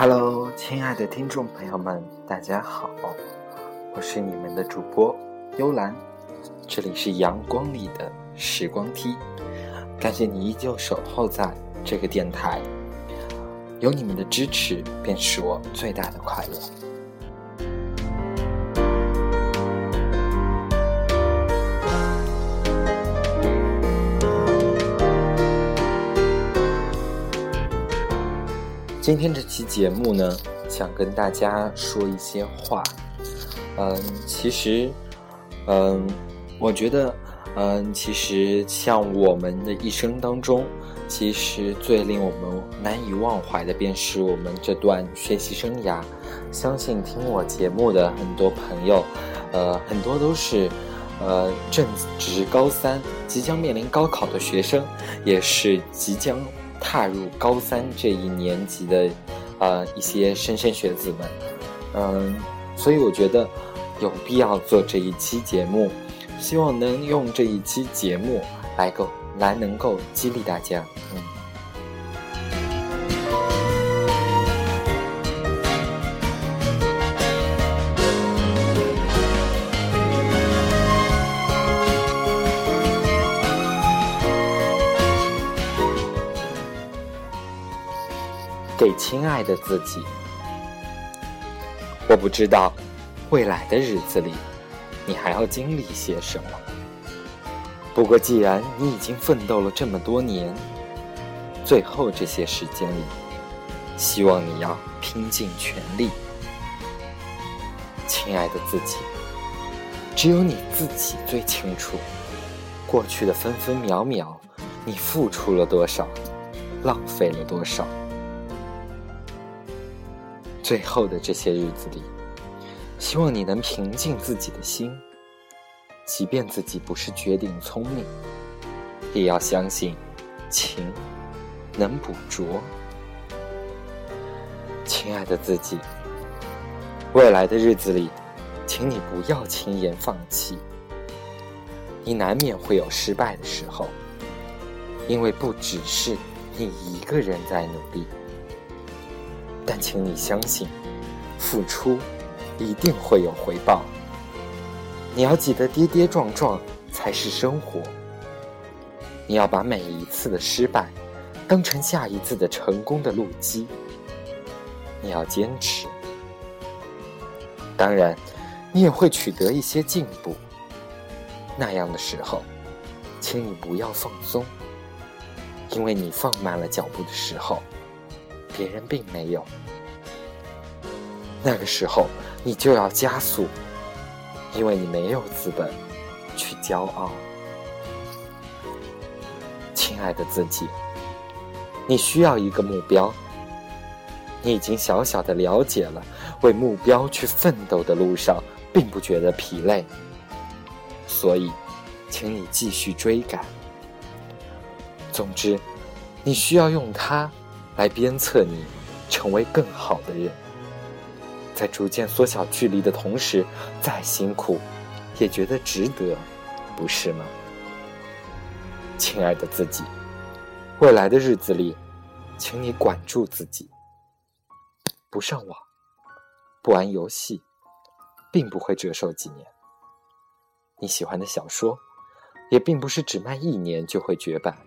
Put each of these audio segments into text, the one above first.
Hello，亲爱的听众朋友们，大家好，我是你们的主播幽兰，这里是阳光里的时光梯，感谢你依旧守候在这个电台，有你们的支持便是我最大的快乐。今天这期节目呢，想跟大家说一些话。嗯，其实，嗯，我觉得，嗯，其实像我们的一生当中，其实最令我们难以忘怀的，便是我们这段学习生涯。相信听我节目的很多朋友，呃，很多都是，呃，正值高三，即将面临高考的学生，也是即将。踏入高三这一年级的，呃，一些莘莘学子们，嗯，所以我觉得有必要做这一期节目，希望能用这一期节目来够来能够激励大家，嗯。给亲爱的自己，我不知道未来的日子里你还要经历些什么。不过，既然你已经奋斗了这么多年，最后这些时间里，希望你要拼尽全力。亲爱的自己，只有你自己最清楚，过去的分分秒秒，你付出了多少，浪费了多少。最后的这些日子里，希望你能平静自己的心，即便自己不是绝顶聪明，也要相信情能捕捉。亲爱的自己，未来的日子里，请你不要轻言放弃。你难免会有失败的时候，因为不只是你一个人在努力。但请你相信，付出一定会有回报。你要记得，跌跌撞撞才是生活。你要把每一次的失败当成下一次的成功的路基。你要坚持，当然，你也会取得一些进步。那样的时候，请你不要放松，因为你放慢了脚步的时候。别人并没有，那个时候你就要加速，因为你没有资本去骄傲。亲爱的自己，你需要一个目标。你已经小小的了解了，为目标去奋斗的路上，并不觉得疲累。所以，请你继续追赶。总之，你需要用它。来鞭策你成为更好的人，在逐渐缩小距离的同时，再辛苦也觉得值得，不是吗？亲爱的自己，未来的日子里，请你管住自己，不上网，不玩游戏，并不会折寿几年。你喜欢的小说，也并不是只卖一年就会绝版。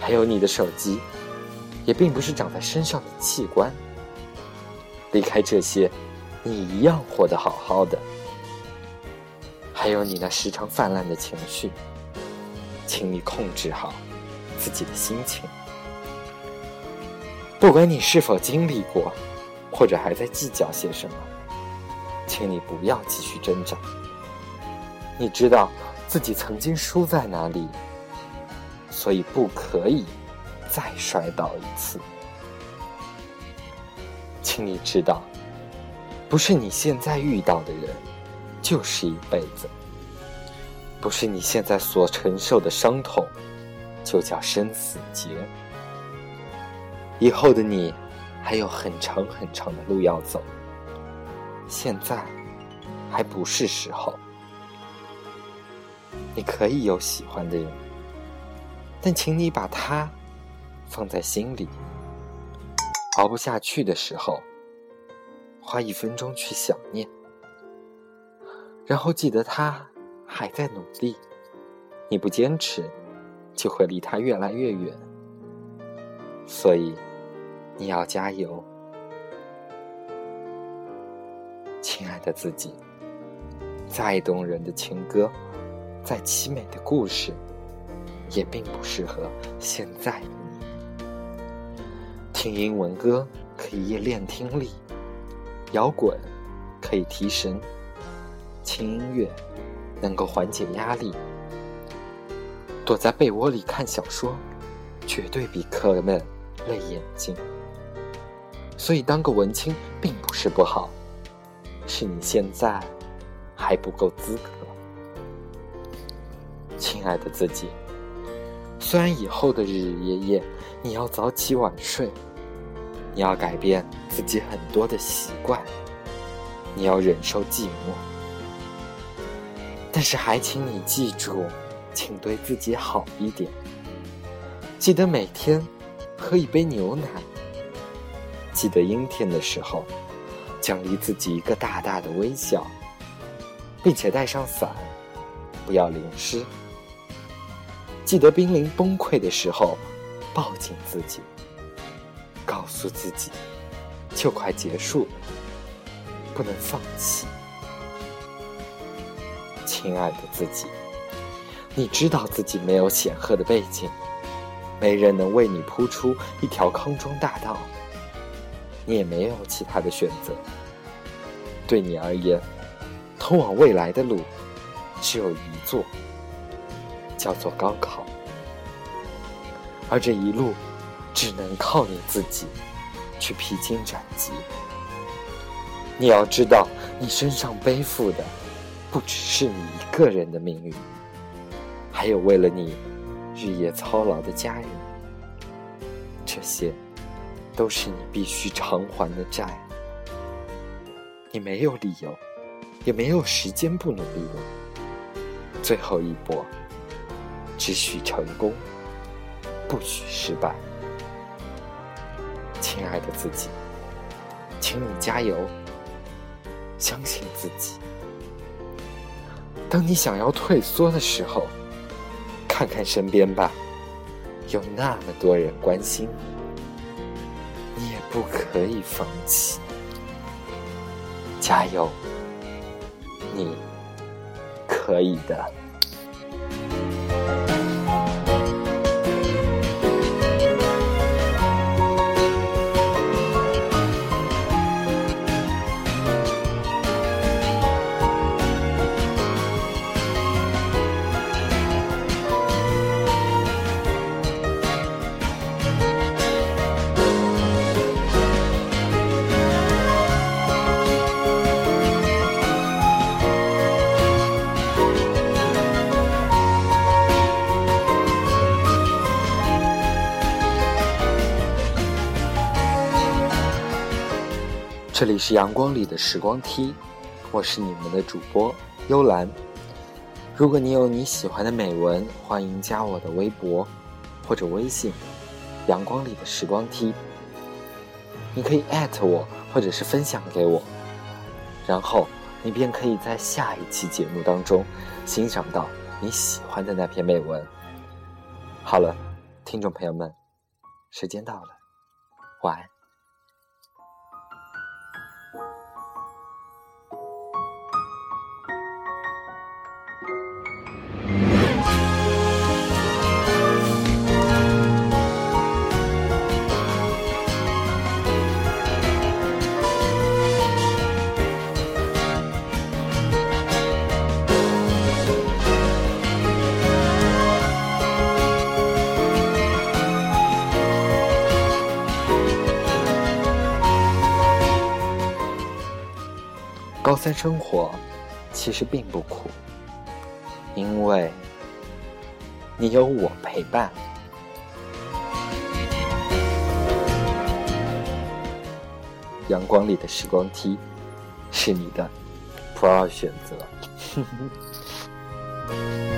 还有你的手机。也并不是长在身上的器官。离开这些，你一样活得好好的。还有你那时常泛滥的情绪，请你控制好自己的心情。不管你是否经历过，或者还在计较些什么，请你不要继续挣扎。你知道自己曾经输在哪里，所以不可以。再摔倒一次，请你知道，不是你现在遇到的人，就是一辈子；不是你现在所承受的伤痛，就叫生死劫。以后的你，还有很长很长的路要走，现在还不是时候。你可以有喜欢的人，但请你把他。放在心里，熬不下去的时候，花一分钟去想念，然后记得他还在努力。你不坚持，就会离他越来越远。所以，你要加油，亲爱的自己。再动人的情歌，再凄美的故事，也并不适合现在。听英文歌可以练听力，摇滚可以提神，轻音乐能够缓解压力。躲在被窝里看小说，绝对比课闷累眼睛。所以当个文青并不是不好，是你现在还不够资格。亲爱的自己，虽然以后的日日夜夜你要早起晚睡，你要改变自己很多的习惯，你要忍受寂寞，但是还请你记住。请对自己好一点，记得每天喝一杯牛奶。记得阴天的时候，奖励自己一个大大的微笑，并且带上伞，不要淋湿。记得濒临崩溃的时候，抱紧自己，告诉自己就快结束了，不能放弃。亲爱的自己。你知道自己没有显赫的背景，没人能为你铺出一条康庄大道，你也没有其他的选择。对你而言，通往未来的路只有一座，叫做高考。而这一路，只能靠你自己去披荆斩棘。你要知道，你身上背负的不只是你一个人的命运。还有为了你日夜操劳的家人，这些都是你必须偿还的债。你没有理由，也没有时间不努力了。最后一搏，只许成功，不许失败。亲爱的自己，请你加油，相信自己。当你想要退缩的时候，看看身边吧，有那么多人关心，你也不可以放弃。加油，你可以的。这里是阳光里的时光梯，我是你们的主播幽兰。如果你有你喜欢的美文，欢迎加我的微博或者微信“阳光里的时光梯”。你可以艾特我，或者是分享给我，然后你便可以在下一期节目当中欣赏到你喜欢的那篇美文。好了，听众朋友们，时间到了，晚安。三生活其实并不苦，因为你有我陪伴。阳光里的时光梯是你的 不二选择。